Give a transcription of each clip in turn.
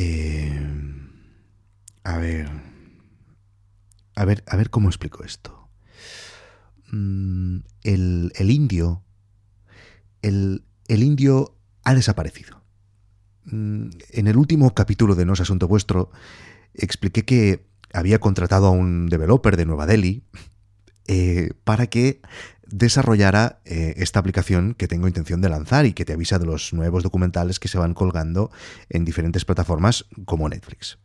Eh, a ver. A ver, a ver cómo explico esto. Mm, el, el indio. El, el indio ha desaparecido. Mm, en el último capítulo de No es Asunto Vuestro, expliqué que había contratado a un developer de Nueva Delhi eh, para que desarrollara eh, esta aplicación que tengo intención de lanzar y que te avisa de los nuevos documentales que se van colgando en diferentes plataformas como Netflix.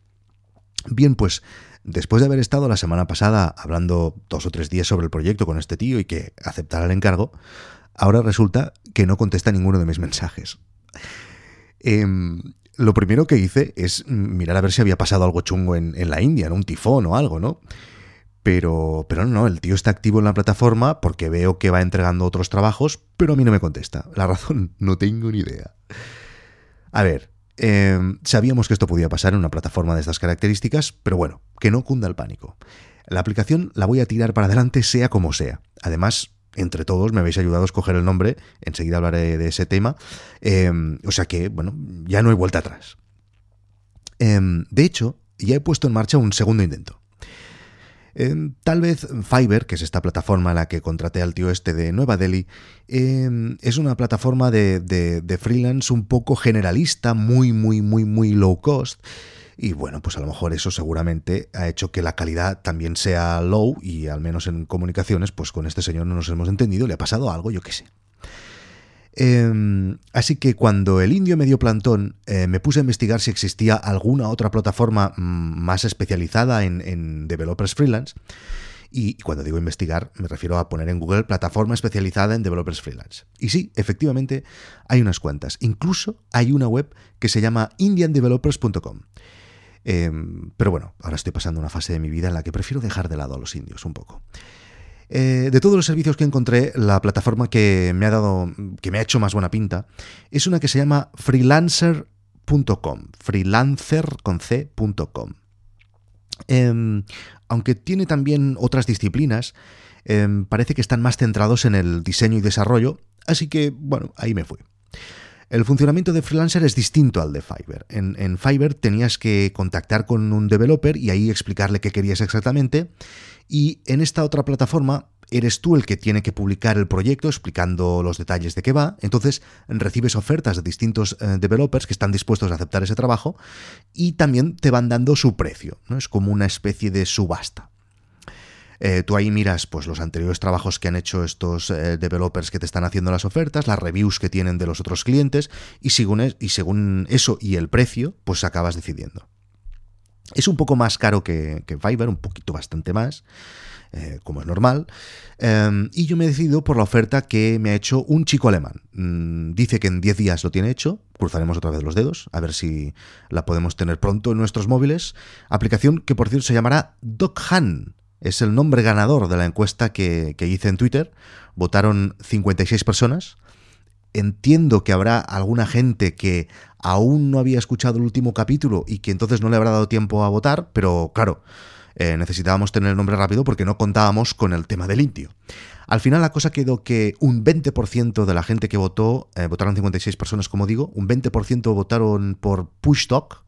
Bien, pues después de haber estado la semana pasada hablando dos o tres días sobre el proyecto con este tío y que aceptara el encargo, ahora resulta que no contesta ninguno de mis mensajes. Em, lo primero que hice es mirar a ver si había pasado algo chungo en, la India, ¿no? un tifón o algo, ¿no? Pero, pero no, el tío está activo en la plataforma porque veo que va entregando otros trabajos, pero a mí no me contesta. La razón, no tengo ni idea. A ver, em, sabíamos que esto podía pasar en una plataforma de estas características, pero bueno, que no cunda el pánico. La aplicación la voy a tirar para adelante sea como sea. Además, entre todos me habéis ayudado a escoger el nombre, enseguida hablaré de ese tema. Em, o sea que, bueno, ya no hay vuelta atrás. Em, de hecho, ya he puesto en marcha un segundo intento. Tal vez Fiverr, que es esta plataforma a la que contraté al tío este de Nueva Delhi, em, es una plataforma de, de, freelance un poco generalista, muy, muy, muy, muy low cost. Y bueno, pues a lo mejor eso seguramente ha hecho que la calidad también sea low y al menos en comunicaciones, pues con este señor no nos hemos entendido, le ha pasado algo, yo qué sé. Em, así que cuando el indio me dio plantón, eh, me puse a investigar si existía alguna otra plataforma mm, más especializada en, developers freelance. Y cuando digo investigar, me refiero a poner en Google plataforma especializada en developers freelance. Y sí, efectivamente, hay unas cuantas. Incluso hay una web que se llama indiandevelopers.com. Em, pero bueno, ahora estoy pasando una fase de mi vida en la que prefiero dejar de lado a los indios un poco. Eh, de todos los servicios que encontré, la plataforma que me ha dado, que me ha hecho más buena pinta, es una que se llama freelancer.com, freelancer.com. Em, aunque tiene también otras disciplinas, em, parece que están más centrados en el diseño y desarrollo, así que, bueno, ahí me fui. El funcionamiento de Freelancer es distinto al de Fiverr. En, en, Fiverr tenías que contactar con un developer y ahí explicarle qué querías exactamente. Y en esta otra plataforma eres tú el que tiene que publicar el proyecto explicando los detalles de qué va. Entonces recibes ofertas de distintos eh, developers que están dispuestos a aceptar ese trabajo y también te van dando su precio. ¿no? Es como una especie de subasta. Eh, tú ahí miras pues, los anteriores trabajos que han hecho estos eh, developers que te están haciendo las ofertas, las reviews que tienen de los otros clientes, y según, y según eso y el precio, pues acabas decidiendo. Es un poco más caro que, que Fiverr, un poquito bastante más. Eh, como es normal, em, y yo me he decidido por la oferta que me ha hecho un chico alemán. Mm, dice que en 10 días lo tiene hecho, cruzaremos otra vez los dedos, a ver si la podemos tener pronto en nuestros móviles. Aplicación que por cierto se llamará DocHan es el nombre ganador de la encuesta que, hice en Twitter. Votaron 56 personas. Entiendo que habrá alguna gente que aún no había escuchado el último capítulo y que entonces no le habrá dado tiempo a votar, pero claro, eh, necesitábamos tener el nombre rápido porque no contábamos con el tema del indio. Al final la cosa quedó que un 20% de la gente que votó, eh, votaron 56 personas como digo, un 20% votaron por Pushtalk,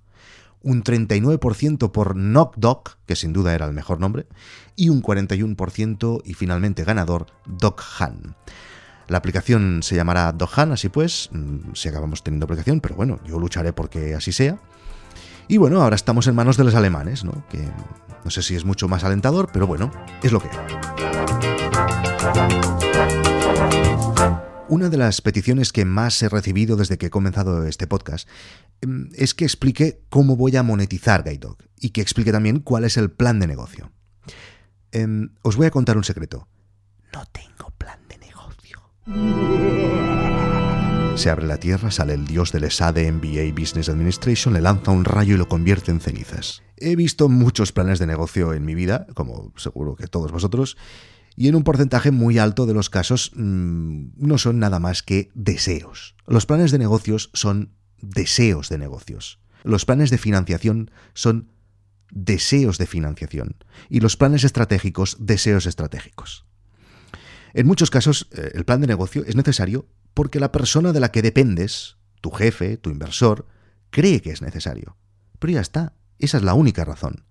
un 39% por Knock que sin duda era el mejor nombre, y un 41% y finalmente ganador Doc Han. La aplicación se llamará Han, así pues, mm, si acabamos teniendo aplicación, pero bueno, yo lucharé porque así sea. Y bueno, ahora estamos en manos de los alemanes, ¿no? Que no sé si es mucho más alentador, pero bueno, es lo que una de las peticiones que más he recibido desde que he comenzado este podcast em, es que explique cómo voy a monetizar Guide y que explique también cuál es el plan de negocio. Em, os voy a contar un secreto. No tengo. Se abre la tierra, sale el dios del SAD MBA Business Administration, le lanza un rayo y lo convierte en cenizas. He visto muchos planes de negocio en mi vida, como seguro que todos vosotros, y en un porcentaje muy alto de los casos mm, no son nada más que deseos. Los planes de negocios son deseos de negocios. Los planes de financiación son deseos de financiación. Y los planes estratégicos, deseos estratégicos. En muchos casos, eh, el plan de negocio es necesario porque la persona de la que dependes, tu jefe, tu inversor, cree que es necesario. Pero ya está, esa es la única razón.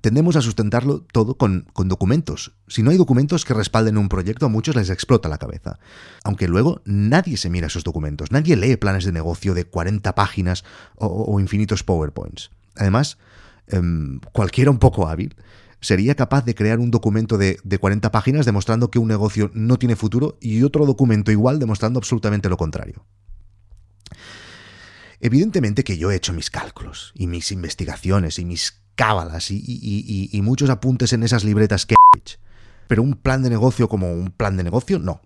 Tendemos a sustentarlo todo con, documentos. Si no hay documentos que respalden un proyecto, a muchos les explota la cabeza. Aunque luego nadie se mira esos documentos, nadie lee planes de negocio de 40 páginas o, infinitos PowerPoints. Además, em, cualquiera un poco hábil sería capaz de crear un documento de, de 40 páginas demostrando que un negocio no tiene futuro y otro documento igual demostrando absolutamente lo contrario. Evidentemente que yo he hecho mis cálculos y mis investigaciones y mis cábalas y, muchos apuntes en esas libretas que pero un plan de negocio como un plan de negocio, no.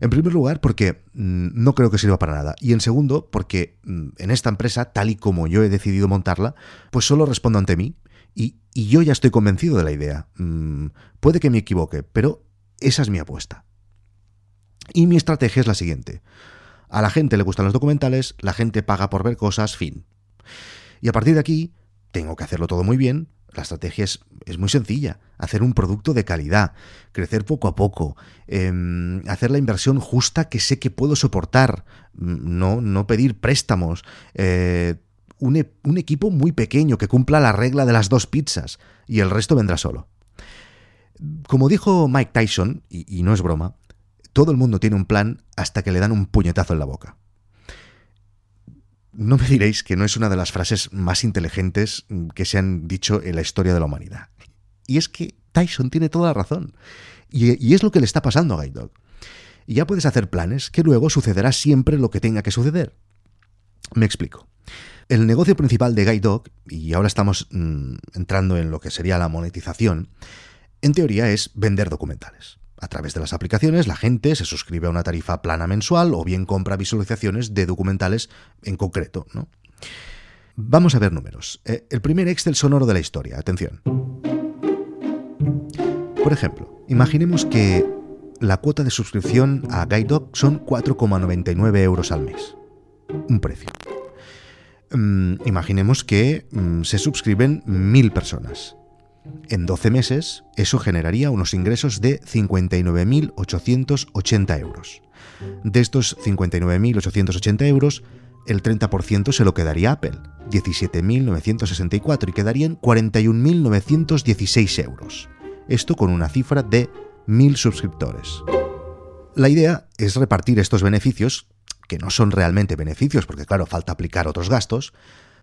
En primer lugar, porque mm, no creo que sirva para nada. Y en segundo, porque mm, en esta empresa, tal y como yo he decidido montarla, pues solo respondo ante mí y, yo ya estoy convencido de la idea. Mm, puede que me equivoque, pero esa es mi apuesta. Y mi estrategia es la siguiente. A la gente le gustan los documentales, la gente paga por ver cosas, fin. Y a partir de aquí, tengo que hacerlo todo muy bien. La estrategia es, muy sencilla. Hacer un producto de calidad, crecer poco a poco, em, hacer la inversión justa que sé que puedo soportar, mm, no, no pedir préstamos, eh, un, e, un, equipo muy pequeño que cumpla la regla de las dos pizzas y el resto vendrá solo. Como dijo Mike Tyson, y no es broma, todo el mundo tiene un plan hasta que le dan un puñetazo en la boca. No me diréis que no es una de las frases más inteligentes que se han dicho en la historia de la humanidad. Y es que Tyson tiene toda la razón. Y, es lo que le está pasando a Guide Dog. Y ya puedes hacer planes que luego sucederá siempre lo que tenga que suceder. Me explico. El negocio principal de Guide Dog, y ahora estamos mm, entrando en lo que sería la monetización, en teoría es vender documentales. A través de las aplicaciones, la gente se suscribe a una tarifa plana mensual o bien compra visualizaciones de documentales en concreto. ¿no? Vamos a ver números. Eh, el primer Excel sonoro de la historia. Atención. Por ejemplo, imaginemos que la cuota de suscripción a GuideDoc son 4,99 euros al mes. Un precio. Mm, imaginemos que mm, se suscriben mil personas. En 12 meses, eso generaría unos ingresos de 59.880 euros. De estos 59.880 euros, el 30% se lo quedaría Apple, 17.964, y quedarían 41.916 euros. Esto con una cifra de 1.000 suscriptores. La idea es repartir estos beneficios, que no son realmente beneficios porque claro, falta aplicar otros gastos,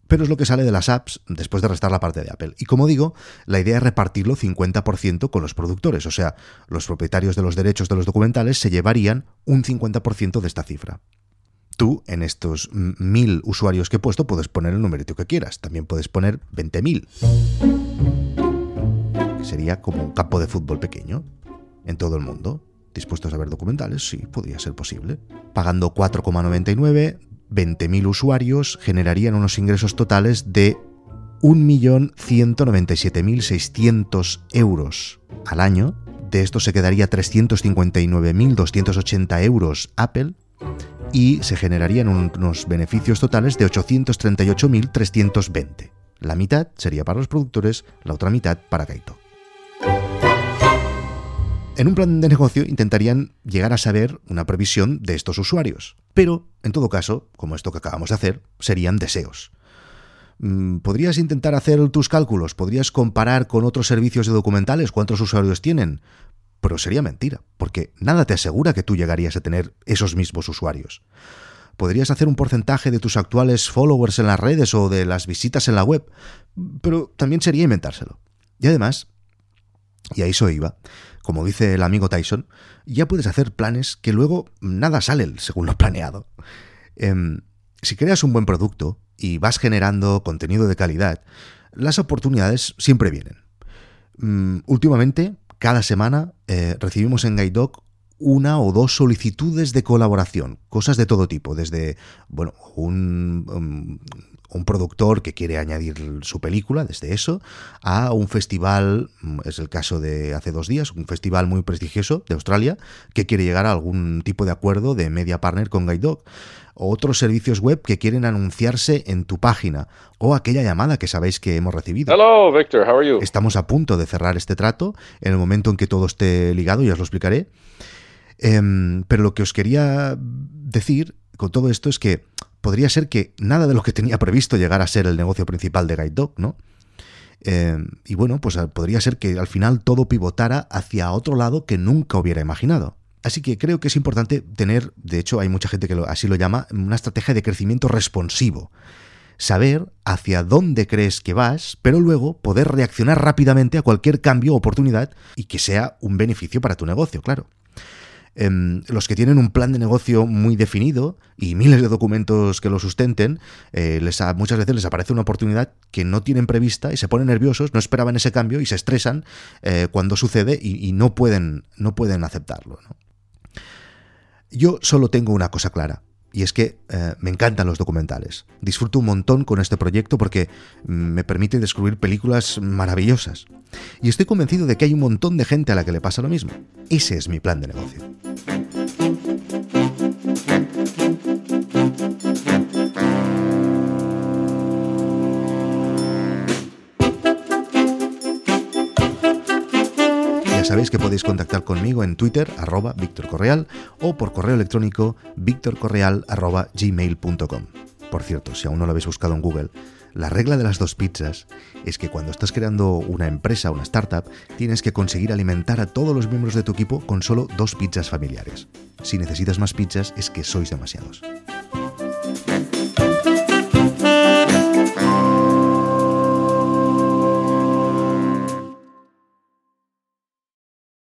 pero es lo que sale de las apps después de restar la parte de Apple. Y como digo, la idea es repartirlo 50% con los productores, o sea, los propietarios de los derechos de los documentales se llevarían un 50% de esta cifra. Tú, en estos mil usuarios que he puesto, puedes poner el numerito que quieras. También puedes poner 20.000. Que sería como un campo de fútbol pequeño en todo el mundo. Dispuestos a ver documentales, sí, podría ser posible. Pagando 4,99 20.000 usuarios generarían unos ingresos totales de 1.197.600 euros al año. De esto se quedaría 359.280 euros Apple y se generarían unos beneficios totales de 838.320. La mitad sería para los productores, la otra mitad para Kaito. En un plan de negocio intentarían llegar a saber una previsión de estos usuarios, pero, en todo caso, como esto que acabamos de hacer, serían deseos. Mm, podrías intentar hacer tus cálculos, podrías comparar con otros servicios de documentales cuántos usuarios tienen, pero sería mentira, porque nada te asegura que tú llegarías a tener esos mismos usuarios. Podrías hacer un porcentaje de tus actuales followers en las redes o de las visitas en la web, pero también sería inventárselo. Y además, y a eso iba, como dice el amigo Tyson, ya puedes hacer planes que luego nada sale según lo planeado. Em, si creas un buen producto y vas generando contenido de calidad, las oportunidades siempre vienen. Mm, últimamente, cada semana eh, recibimos en GuideDoc una o dos solicitudes de colaboración, cosas de todo tipo, desde bueno, un, um, un productor que quiere añadir su película, desde eso, a un festival, mm, es el caso de hace dos días, un festival muy prestigioso de Australia, que quiere llegar a algún tipo de acuerdo de media partner con Guide Dog. O otros servicios web que quieren anunciarse en tu página, o aquella llamada que sabéis que hemos recibido. Hello, Victor, how are you? Estamos a punto de cerrar este trato, en el momento en que todo esté ligado, ya os lo explicaré. Em, pero lo que os quería decir con todo esto es que podría ser que nada de lo que tenía previsto llegara a ser el negocio principal de Guide Dog, ¿no? Eh, y bueno, pues podría ser que al final todo pivotara hacia otro lado que nunca hubiera imaginado. Así que creo que es importante tener, de hecho hay mucha gente que así lo llama, una estrategia de crecimiento responsivo. Saber hacia dónde crees que vas, pero luego poder reaccionar rápidamente a cualquier cambio o oportunidad y que sea un beneficio para tu negocio, claro. Em, los que tienen un plan de negocio muy definido y miles de documentos que lo sustenten, eh, muchas veces les aparece una oportunidad que no tienen prevista y se ponen nerviosos, no esperaban ese cambio y se estresan eh, cuando sucede y, no, pueden, no pueden aceptarlo. Yo solo tengo una cosa clara, y es que eh, me encantan los documentales. Disfruto un montón con este proyecto porque mm, me permite descubrir películas maravillosas. Y estoy convencido de que hay un montón de gente a la que le pasa lo mismo. Ese es mi plan de negocio. Sabéis que podéis contactar conmigo en Twitter, arroba Víctor Correal, o por correo electrónico victorcorreal arroba. Por cierto, si aún no lo habéis buscado en Google, la regla de las dos pizzas es que cuando estás creando una empresa, una startup, tienes que conseguir alimentar a todos los miembros de tu equipo con solo dos pizzas familiares. Si necesitas más pizzas es que sois demasiados.